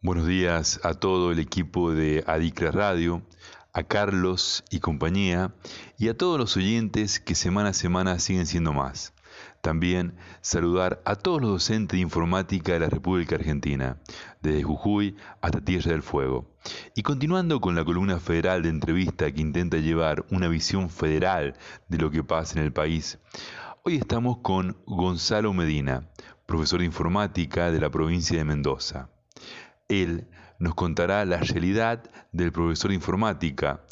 Buenos días a todo el equipo de Adicra Radio, a Carlos y compañía, y a todos los oyentes que semana a semana siguen siendo más. También saludar a todos los docentes de informática de la República Argentina, desde Jujuy hasta Tierra del Fuego. Y continuando con la columna federal de entrevista que intenta llevar una visión federal de lo que pasa en el país, hoy estamos con Gonzalo Medina, profesor de informática de la provincia de Mendoza. Él nos contará la realidad del profesor de informática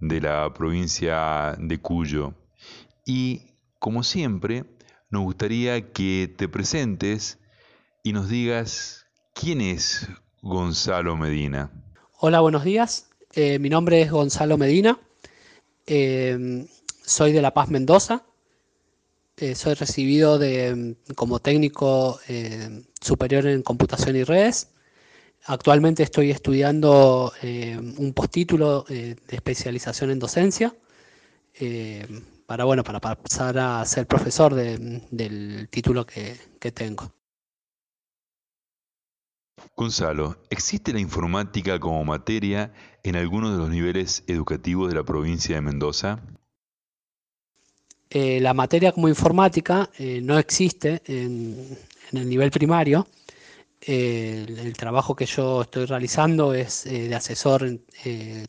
de la provincia de Cuyo. Y, como siempre, nos gustaría que te presentes y nos digas quién es Gonzalo Medina. Hola, buenos días. Eh, mi nombre es Gonzalo Medina. Eh, soy de La Paz, Mendoza. Eh, soy recibido como técnico eh, superior en computación y redes. Actualmente estoy estudiando eh, un postítulo de especialización en docencia para, bueno, para pasar a ser profesor del título que, que tengo. Gonzalo, ¿existe la informática como materia en algunos de los niveles educativos de la provincia de Mendoza? Eh, la materia como informática eh, no existe en, el nivel primario. Eh, el, trabajo que yo estoy realizando es de asesor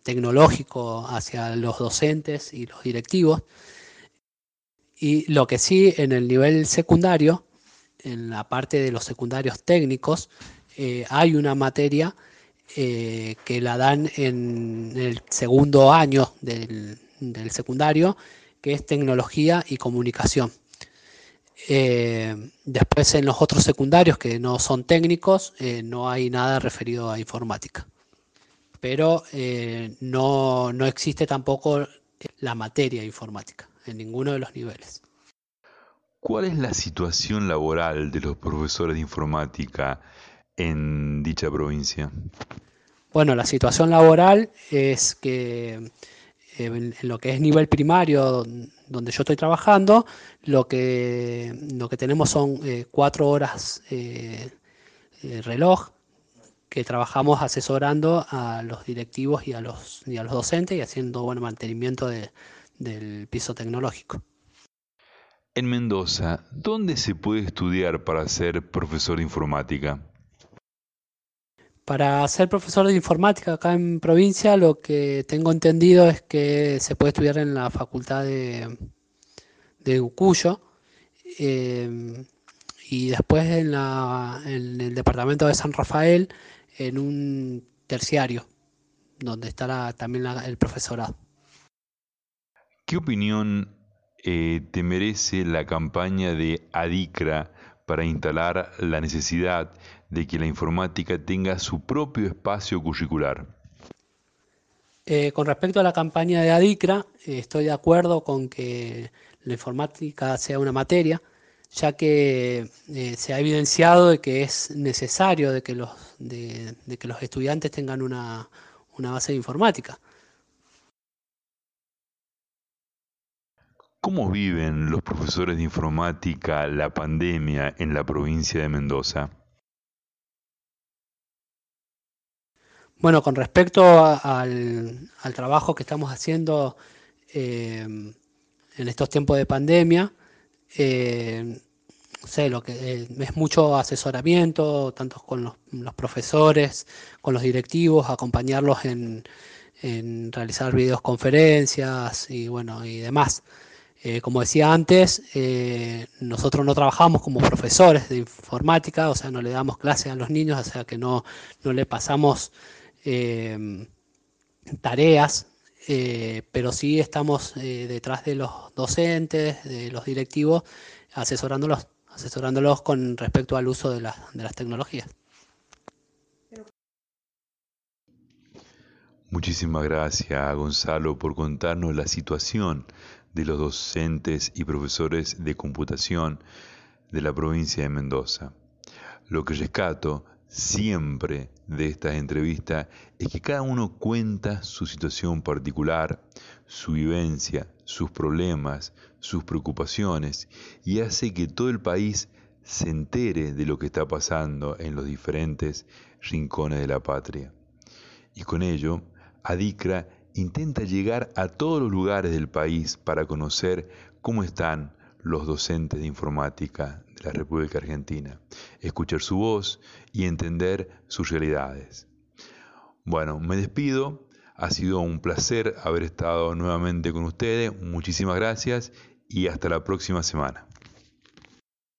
tecnológico hacia los docentes y los directivos. Y lo que sí en el nivel secundario, en la parte de los secundarios técnicos, hay una materia que la dan en el segundo año del secundario que es tecnología y comunicación. Eh, después en los otros secundarios que no son técnicos, eh, no hay nada referido a informática. Pero eh, no, no existe tampoco la materia informática en ninguno de los niveles. ¿Cuál es la situación laboral de los profesores de informática en dicha provincia? Bueno, la situación laboral es que en, lo que es nivel primario donde yo estoy trabajando, lo que, lo que tenemos son eh, cuatro horas eh, eh, reloj que trabajamos asesorando a los directivos y a los, y a los docentes y haciendo buen mantenimiento del piso tecnológico. En Mendoza, ¿dónde se puede estudiar para ser profesor de informática? Para ser profesor de informática acá en provincia, lo que tengo entendido es que se puede estudiar en la facultad de, Ucuyo eh, y después en, el departamento de San Rafael en un terciario, donde estará también el profesorado. ¿Qué opinión eh, te merece la campaña de ADICRA para instalar la necesidad de que la informática tenga su propio espacio curricular? Eh, con respecto a la campaña de ADICRA, eh, estoy de acuerdo con que la informática sea una materia, ya que eh, se ha evidenciado de que es necesario de que los, de, que los estudiantes tengan una base de informática. ¿Cómo viven los profesores de informática la pandemia en la provincia de Mendoza? Bueno, con respecto al, trabajo que estamos haciendo eh, en estos tiempos de pandemia, eh, sé, lo que eh, es mucho asesoramiento, tanto con los, profesores, con los directivos, acompañarlos en, en realizar videoconferencias y bueno y demás. Eh, como decía antes, eh, nosotros no trabajamos como profesores de informática, o sea, no le damos clases a los niños, o sea que no, no le pasamos em, tareas, eh, pero sí estamos detrás de los docentes, de los directivos, asesorándolos, asesorándolos con respecto al uso de, de las tecnologías. Muchísimas gracias, Gonzalo, por contarnos la situación de los docentes y profesores de computación de la provincia de Mendoza. Lo que rescato siempre de estas entrevistas es que cada uno cuenta su situación particular, su vivencia, sus problemas, sus preocupaciones y hace que todo el país se entere de lo que está pasando en los diferentes rincones de la patria. Y con ello, Adicra intenta llegar a todos los lugares del país para conocer cómo están los docentes de informática de la República Argentina, escuchar su voz y entender sus realidades. Bueno, me despido. Ha sido un placer haber estado nuevamente con ustedes. Muchísimas gracias y hasta la próxima semana.